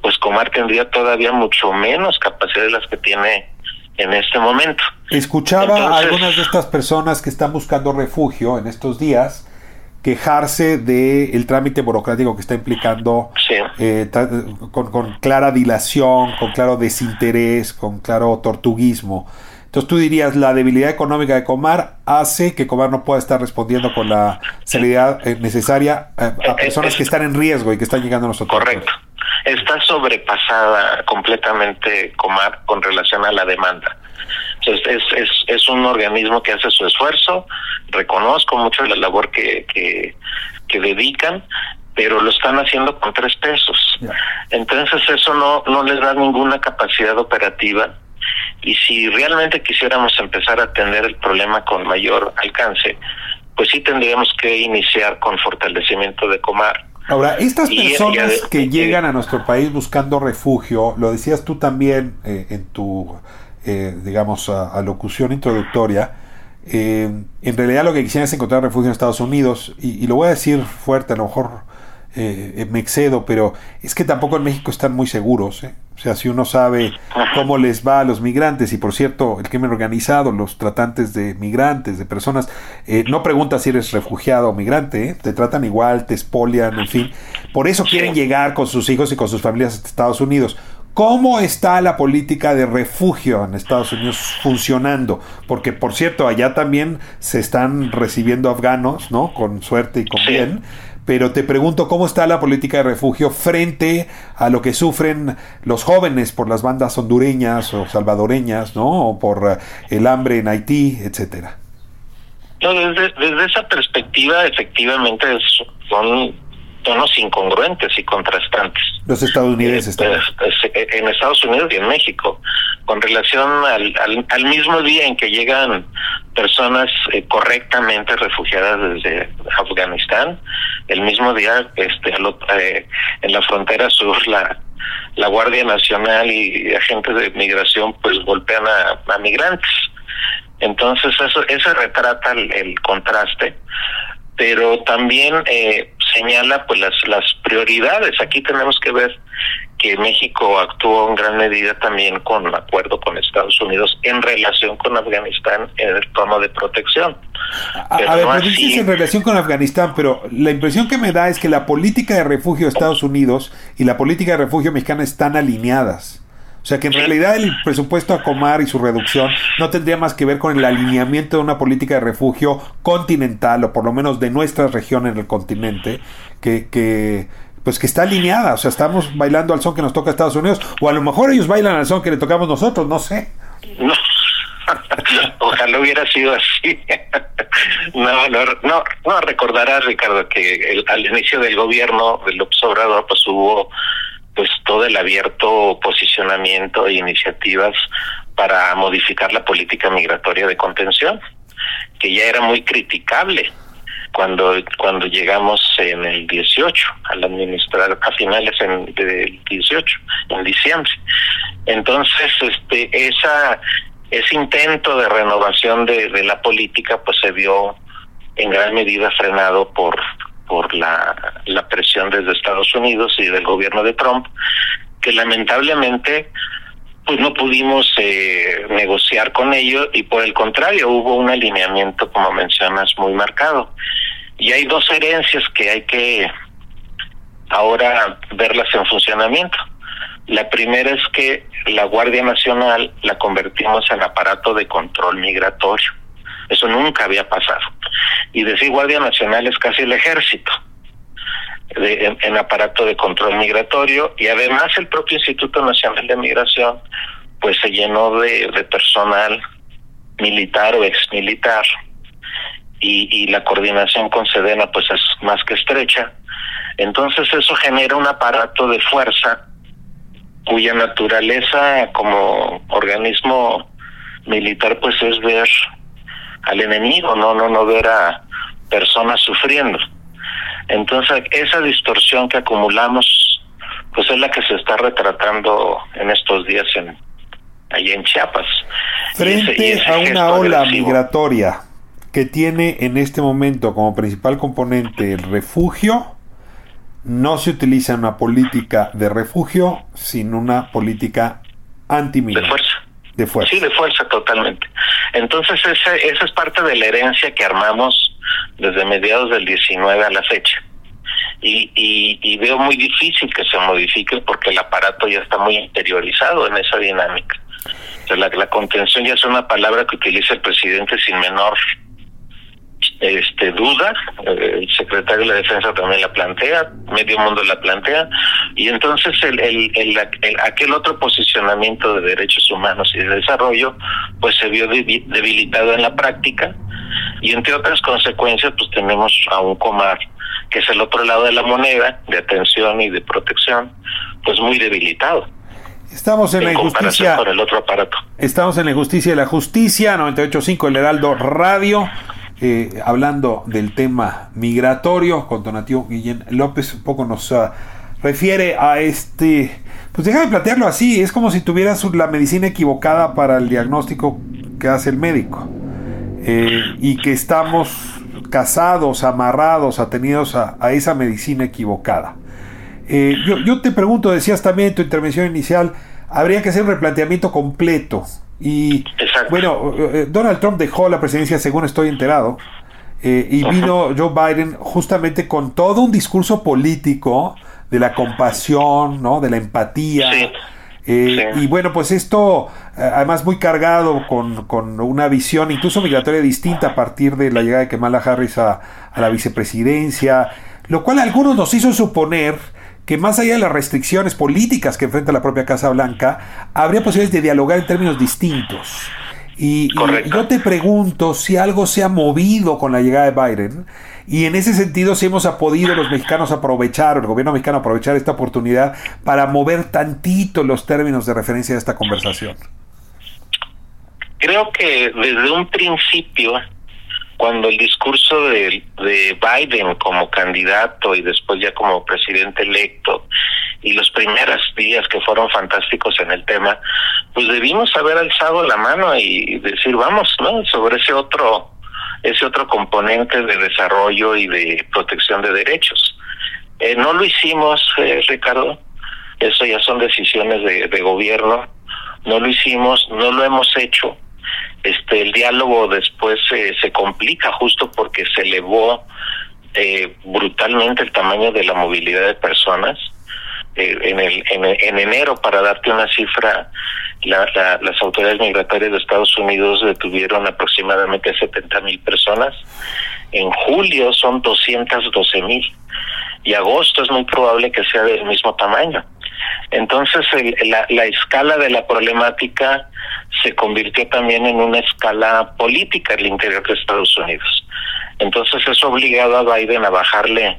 [SPEAKER 3] pues Comar tendría todavía mucho menos capacidad de las que tiene en este momento.
[SPEAKER 1] Escuchaba a algunas de estas personas que están buscando refugio en estos días quejarse del el trámite burocrático que está implicando eh, con, con, clara dilación, con claro desinterés, con claro tortuguismo. Entonces tú dirías, la debilidad económica de Comar hace que Comar no pueda estar respondiendo con la seriedad eh, necesaria a, eh, personas que están en riesgo y que están llegando a nosotros.
[SPEAKER 3] Correcto está sobrepasada completamente Comar con relación a la demanda. Entonces, es, es, es un organismo que hace su esfuerzo, reconozco mucho la labor que, que, que dedican, pero lo están haciendo con tres pesos. Entonces eso no, no les da ninguna capacidad operativa y si realmente quisiéramos empezar a atender el problema con mayor alcance, pues sí tendríamos que iniciar con fortalecimiento de Comar.
[SPEAKER 1] Ahora, estas personas que llegan a nuestro país buscando refugio, lo decías tú también eh, en tu, eh, digamos, alocución introductoria, eh, en realidad lo que quisieran es encontrar refugio en Estados Unidos, y, y, lo voy a decir fuerte, a lo mejor me excedo, pero es que tampoco en México están muy seguros. ¿eh? O sea, si uno sabe cómo les va a los migrantes, y por cierto, el crimen organizado, los tratantes de migrantes, de personas, eh, no pregunta si eres refugiado o migrante, ¿eh? te tratan igual, te espolian, en fin. Por eso quieren llegar con sus hijos y con sus familias a Estados Unidos. ¿Cómo está la política de refugio en Estados Unidos funcionando? Porque, por cierto, allá también se están recibiendo afganos, ¿no? Con suerte y con bien. Pero te pregunto, ¿cómo está la política de refugio frente a lo que sufren los jóvenes por las bandas hondureñas o salvadoreñas, ¿no? O por eh, el hambre en Haití, etcétera.
[SPEAKER 3] No, desde, desde esa perspectiva, efectivamente, son tonos incongruentes y contrastantes.
[SPEAKER 1] Los estadounidenses
[SPEAKER 3] eh, pues, eh, En Estados Unidos y en México, con relación al, al, mismo día en que llegan personas eh, correctamente refugiadas desde Afganistán, el mismo día este, en la frontera sur la, la Guardia Nacional y agentes de migración pues golpean a, migrantes. Entonces eso, eso retrata el contraste pero también eh, señala pues las, las prioridades. Aquí tenemos que ver que México actuó en gran medida también con acuerdo con Estados Unidos en relación con Afganistán en el tono de protección.
[SPEAKER 1] A, ver, pues dices en relación con Afganistán, pero la impresión que me da es que la política de refugio de Estados Unidos y la política de refugio mexicana están alineadas. O sea que en realidad el presupuesto a Comar y su reducción no tendría más que ver con el alineamiento de una política de refugio continental o por lo menos de nuestra región en el continente que, que pues que está alineada, o sea, estamos bailando al son que nos toca Estados Unidos o a lo mejor ellos bailan al son que le tocamos nosotros, no sé.
[SPEAKER 3] No. Ojalá hubiera sido así. no, no, no, no recordarás, Ricardo, que al inicio del gobierno del Obrador pues hubo pues todo el abierto posicionamiento e iniciativas para modificar la política migratoria de contención, que ya era muy criticable cuando cuando llegamos en el 18 al administrar a finales del 18 en diciembre. Entonces este ese intento de renovación de, de la política pues se vio en gran medida frenado por por la presión desde Estados Unidos y del gobierno de Trump, que lamentablemente pues no pudimos eh, negociar con ellos y por el contrario hubo un alineamiento, como mencionas, muy marcado. Y hay dos herencias que hay que ahora verlas en funcionamiento. La primera es que la Guardia Nacional la convertimos en aparato de control migratorio. Eso nunca había pasado. Y decir Guardia Nacional es casi el ejército. En, aparato de control migratorio y además el propio Instituto Nacional de Migración pues se llenó de, personal militar o exmilitar y, y la coordinación con Sedena pues es más que estrecha entonces eso genera un aparato de fuerza cuya naturaleza como organismo militar pues es ver al enemigo, no, no, no ver a personas sufriendo. Entonces, esa distorsión que acumulamos, pues es la que se está retratando en estos días en allí en Chiapas.
[SPEAKER 1] Frente a una ola migratoria que tiene en este momento como principal componente el refugio, no se utiliza una política de refugio, sino una política anti
[SPEAKER 3] De fuerza. De fuerza. Sí, de fuerza totalmente. Entonces esa, esa es parte de la herencia que armamos desde mediados del 19 a la fecha. Y, y, veo muy difícil que se modifique porque el aparato ya está muy interiorizado en esa dinámica. la, contención ya es una palabra que utiliza el presidente sin menor este duda, eh, el secretario de la Defensa también la plantea, medio mundo la plantea, y entonces el, el, aquel otro posicionamiento de derechos humanos y de desarrollo, pues se vio debilitado en la práctica, y entre otras consecuencias, pues tenemos a un comar que es el otro lado de la moneda, de atención y de protección, pues muy debilitado.
[SPEAKER 1] Estamos en, la injusticia.
[SPEAKER 3] Con el otro aparato.
[SPEAKER 1] Estamos en la injusticia y la justicia, 98.5 El Heraldo Radio. Eh, hablando del tema migratorio, con Donativo Guillén López, un poco nos ah, refiere a este. Pues déjame plantearlo así: es como si tuvieras la medicina equivocada para el diagnóstico que hace el médico. Eh, y que estamos casados, amarrados, atenidos a, a esa medicina equivocada. Eh, yo, yo, te pregunto, decías también en tu intervención inicial, habría que hacer un replanteamiento completo y bueno, eh, Donald Trump dejó la presidencia, según estoy enterado, eh, y vino Joe Biden justamente con todo un discurso político de la compasión, ¿no? De la empatía. Eh, y bueno, pues esto, eh, además muy cargado con, con, una visión incluso migratoria distinta a partir de la llegada de Kamala Harris a, a la vicepresidencia, lo cual a algunos nos hizo suponer que más allá de las restricciones políticas que enfrenta la propia Casa Blanca, habría posibilidades de dialogar en términos distintos. Y, yo te pregunto si algo se ha movido con la llegada de Biden y en ese sentido si hemos podido los mexicanos aprovechar, el gobierno mexicano aprovechar esta oportunidad para mover tantito los términos de referencia de esta conversación.
[SPEAKER 3] Creo que desde un principio cuando el discurso de, de Biden como candidato y después ya como presidente electo y los primeros días que fueron fantásticos en el tema, pues debimos haber alzado la mano y decir, vamos, ¿no? Sobre ese otro ese otro componente de desarrollo y de protección de derechos. Eh, no lo hicimos, eh, Ricardo, eso ya son decisiones de, de gobierno, no lo hicimos, no lo hemos hecho este el diálogo después se complica justo porque se elevó eh, brutalmente el tamaño de la movilidad de personas. Eh, en el en, enero para darte una cifra la, las autoridades migratorias de Estados Unidos detuvieron aproximadamente 70 mil personas. En julio son 212 mil. Y agosto es muy probable que sea del mismo tamaño entonces la, la escala de la problemática se convirtió también en una escala política el interior de Estados Unidos. Entonces ha obligado a Biden a bajarle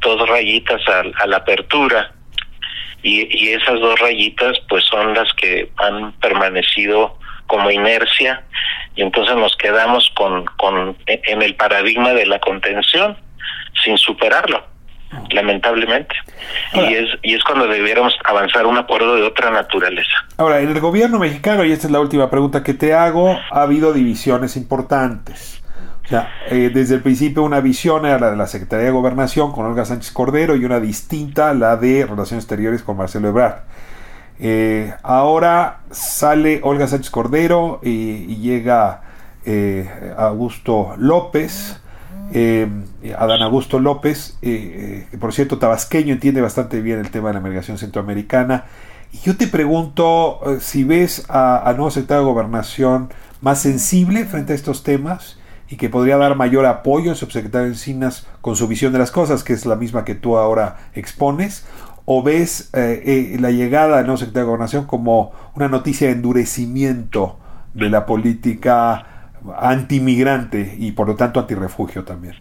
[SPEAKER 3] dos rayitas a, la apertura. Y, y, esas dos rayitas pues son las que han permanecido como inercia. Y entonces nos quedamos con, con en el paradigma de la contención sin superarlo lamentablemente. y es y es cuando debiéramos avanzar un acuerdo de otra naturaleza.
[SPEAKER 1] Ahora, en el gobierno mexicano, y esta es la última pregunta que te hago, ha habido divisiones importantes. O sea, eh, desde el principio una visión era la de la Secretaría de Gobernación con Olga Sánchez Cordero y una distinta, la de Relaciones Exteriores con Marcelo Ebrard. Eh, ahora sale Olga Sánchez Cordero y, llega eh, Augusto López. Eh, Adán Augusto López, eh, eh, por cierto, tabasqueño, entiende bastante bien el tema de la migración centroamericana. Yo te pregunto eh, si ves al nuevo secretario de Gobernación más sensible frente a estos temas y que podría dar mayor apoyo al subsecretario Encinas con su visión de las cosas, que es la misma que tú ahora expones, o ves la llegada del nuevo secretario de Gobernación como una noticia de endurecimiento de la política antimigrante y por lo tanto antirrefugio también.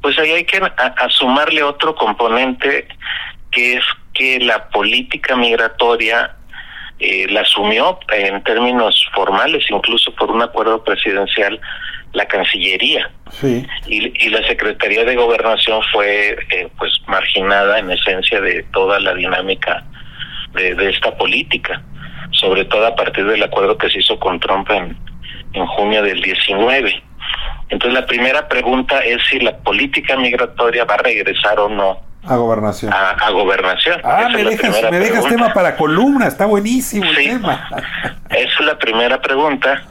[SPEAKER 3] Pues ahí hay que asumarle otro componente que es que la política migratoria eh, la asumió en términos formales, incluso por un acuerdo presidencial, la Cancillería. Sí. Y, la Secretaría de Gobernación fue eh, pues marginada en esencia de toda la dinámica de, de esta política, sobre todo a partir del acuerdo que se hizo con Trump en, en junio del 19. Entonces la primera pregunta es si la política migratoria va a regresar o no
[SPEAKER 1] a gobernación.
[SPEAKER 3] A, gobernación.
[SPEAKER 1] Ah, me dejas, me dejas tema para columna, está buenísimo el tema.
[SPEAKER 3] Esa es la primera pregunta.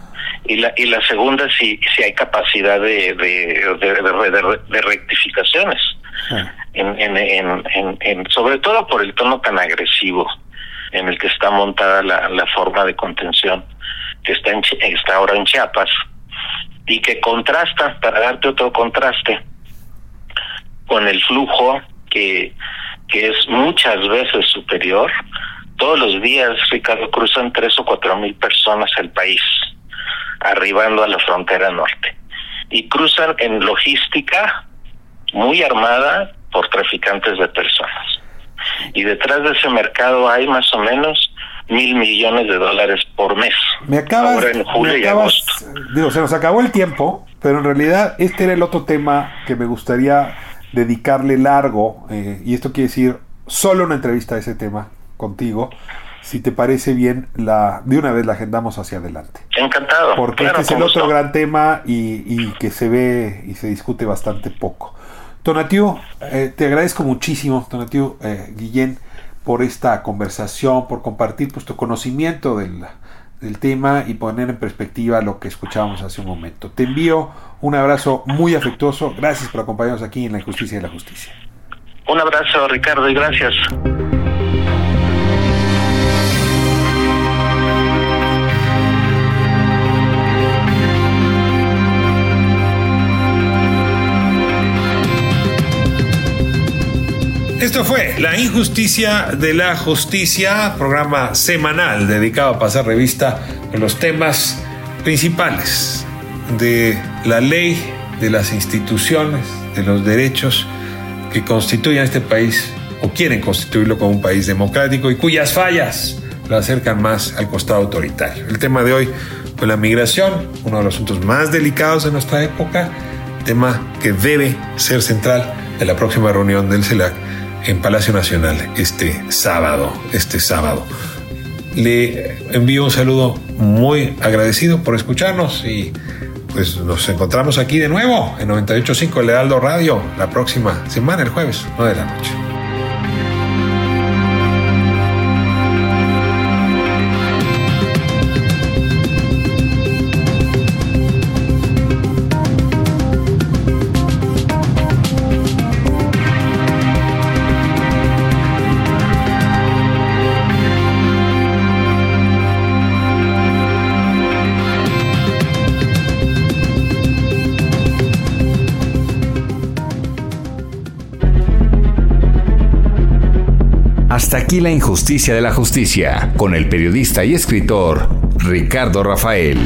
[SPEAKER 3] Y la, y la segunda, si, si hay capacidad de, de, de, rectificaciones. Ah. En, en, en, en, sobre todo por el tono tan agresivo en el que está montada la, la forma de contención que está, en, está ahora en Chiapas, y que contrasta, para darte otro contraste, con el flujo que, que es muchas veces superior. Todos los días, Ricardo, cruzan tres o cuatro mil personas el país, arribando a la frontera norte. Y cruzan en logística muy armada por traficantes de personas. Y detrás de ese mercado hay más o menos mil millones de dólares por mes.
[SPEAKER 1] Me acabas, en julio y agosto. Digo, se nos acabó el tiempo, pero en realidad este era el otro tema que me gustaría dedicarle largo, eh, y esto quiere decir solo una entrevista a ese tema contigo. Si te parece bien, la de una vez la agendamos hacia adelante.
[SPEAKER 3] Encantado.
[SPEAKER 1] Porque este es el otro gran tema y, y, que se ve y se discute bastante poco. Tonatiu, eh, te agradezco muchísimo, Tonatiu eh, Guillén por esta conversación, por compartir pues, tu conocimiento del, tema y poner en perspectiva lo que escuchábamos hace un momento. Te envío un abrazo muy afectuoso. Gracias por acompañarnos aquí en La Injusticia y la Justicia.
[SPEAKER 3] Un abrazo, Ricardo, y gracias.
[SPEAKER 1] Esto fue La Injusticia de la Justicia, programa semanal dedicado a pasar revista en los temas principales de la ley, de las instituciones, de los derechos que constituyen este país o quieren constituirlo como un país democrático y cuyas fallas lo acercan más al costado autoritario. El tema de hoy fue la migración, uno de los asuntos más delicados de nuestra época, tema que debe ser central en la próxima reunión del CELAC en Palacio Nacional este sábado, este sábado. Le envío un saludo muy agradecido por escucharnos y pues nos encontramos aquí de nuevo en 98.5 El Heraldo Radio la próxima semana, el jueves, 9 de la noche.
[SPEAKER 4] Hasta aquí la injusticia de la justicia, con el periodista y escritor Ricardo Rafael.